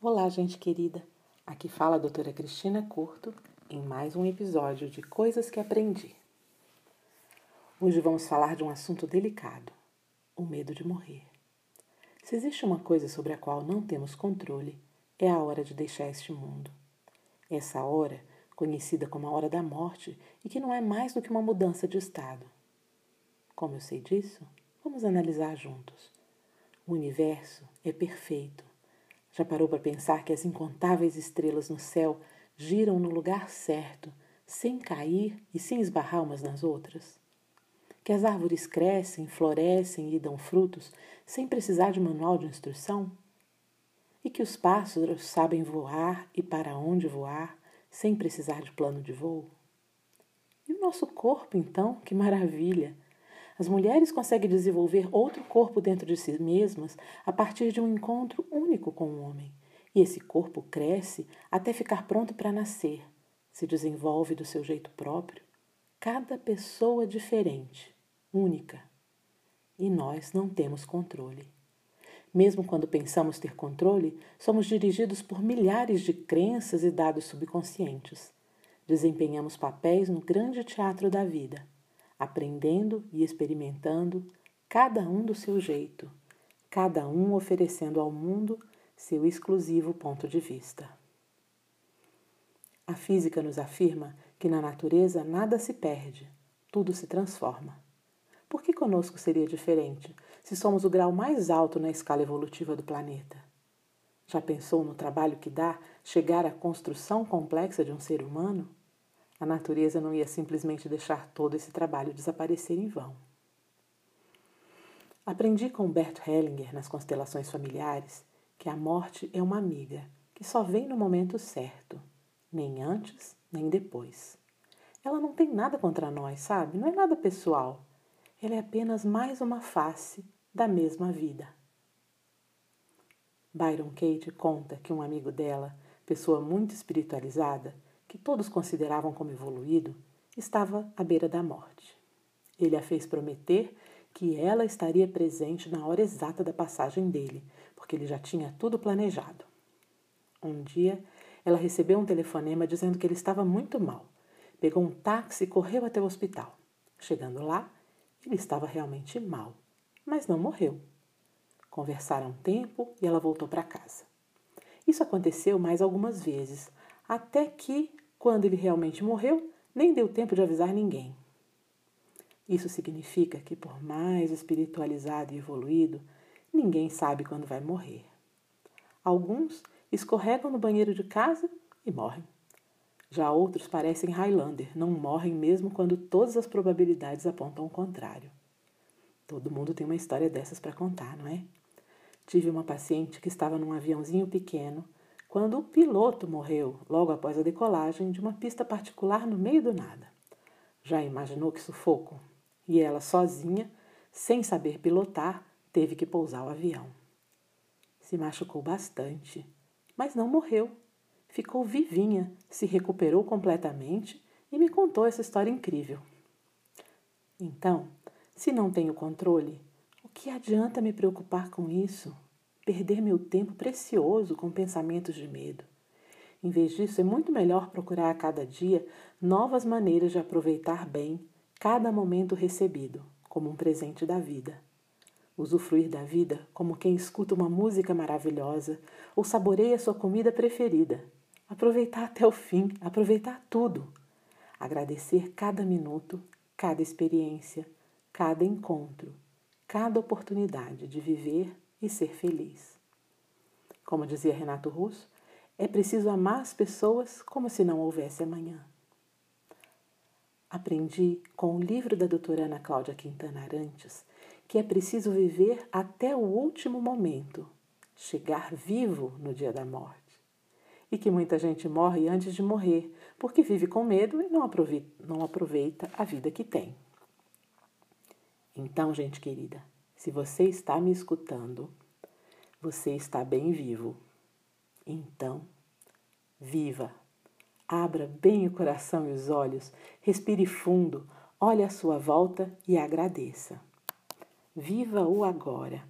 Olá, gente querida. Aqui fala a doutora Cristina Curto em mais um episódio de Coisas que Aprendi. Hoje vamos falar de um assunto delicado: o medo de morrer. Se existe uma coisa sobre a qual não temos controle, é a hora de deixar este mundo. Essa hora, conhecida como a hora da morte e que não é mais do que uma mudança de estado. Como eu sei disso? Vamos analisar juntos. O universo é perfeito já parou para pensar que as incontáveis estrelas no céu giram no lugar certo, sem cair e sem esbarrar umas nas outras? Que as árvores crescem, florescem e dão frutos sem precisar de manual de instrução? E que os pássaros sabem voar e para onde voar sem precisar de plano de voo? E o nosso corpo, então, que maravilha! As mulheres conseguem desenvolver outro corpo dentro de si mesmas a partir de um encontro único com o homem. E esse corpo cresce até ficar pronto para nascer, se desenvolve do seu jeito próprio. Cada pessoa diferente, única. E nós não temos controle. Mesmo quando pensamos ter controle, somos dirigidos por milhares de crenças e dados subconscientes. Desempenhamos papéis no grande teatro da vida aprendendo e experimentando, cada um do seu jeito, cada um oferecendo ao mundo seu exclusivo ponto de vista. A física nos afirma que na natureza nada se perde, tudo se transforma. Por que conosco seria diferente se somos o grau mais alto na escala evolutiva do planeta? Já pensou no trabalho que dá chegar à construção complexa de um ser humano? A natureza não ia simplesmente deixar todo esse trabalho desaparecer em vão. Aprendi com Bert Hellinger nas constelações familiares que a morte é uma amiga que só vem no momento certo, nem antes nem depois. Ela não tem nada contra nós, sabe? Não é nada pessoal. Ela é apenas mais uma face da mesma vida. Byron Kate conta que um amigo dela, pessoa muito espiritualizada, que todos consideravam como evoluído, estava à beira da morte. Ele a fez prometer que ela estaria presente na hora exata da passagem dele, porque ele já tinha tudo planejado. Um dia, ela recebeu um telefonema dizendo que ele estava muito mal. Pegou um táxi e correu até o hospital. Chegando lá, ele estava realmente mal, mas não morreu. Conversaram um tempo e ela voltou para casa. Isso aconteceu mais algumas vezes, até que, quando ele realmente morreu, nem deu tempo de avisar ninguém. Isso significa que, por mais espiritualizado e evoluído, ninguém sabe quando vai morrer. Alguns escorregam no banheiro de casa e morrem. Já outros parecem Highlander, não morrem mesmo quando todas as probabilidades apontam o contrário. Todo mundo tem uma história dessas para contar, não é? Tive uma paciente que estava num aviãozinho pequeno quando o piloto morreu logo após a decolagem de uma pista particular no meio do nada. Já imaginou que sufoco? E ela, sozinha, sem saber pilotar, teve que pousar o avião. Se machucou bastante, mas não morreu. Ficou vivinha, se recuperou completamente e me contou essa história incrível. Então, se não tenho controle, o que adianta me preocupar com isso? Perder meu tempo precioso com pensamentos de medo. Em vez disso, é muito melhor procurar a cada dia novas maneiras de aproveitar bem cada momento recebido, como um presente da vida. Usufruir da vida como quem escuta uma música maravilhosa ou saboreia sua comida preferida. Aproveitar até o fim, aproveitar tudo. Agradecer cada minuto, cada experiência, cada encontro, cada oportunidade de viver e ser feliz. Como dizia Renato Russo, é preciso amar as pessoas como se não houvesse amanhã. Aprendi com o livro da doutora Ana Cláudia Quintana Arantes que é preciso viver até o último momento, chegar vivo no dia da morte. E que muita gente morre antes de morrer, porque vive com medo e não aproveita, não aproveita a vida que tem. Então, gente querida, se você está me escutando, você está bem vivo. Então, viva! Abra bem o coração e os olhos, respire fundo, olhe à sua volta e agradeça. Viva o agora!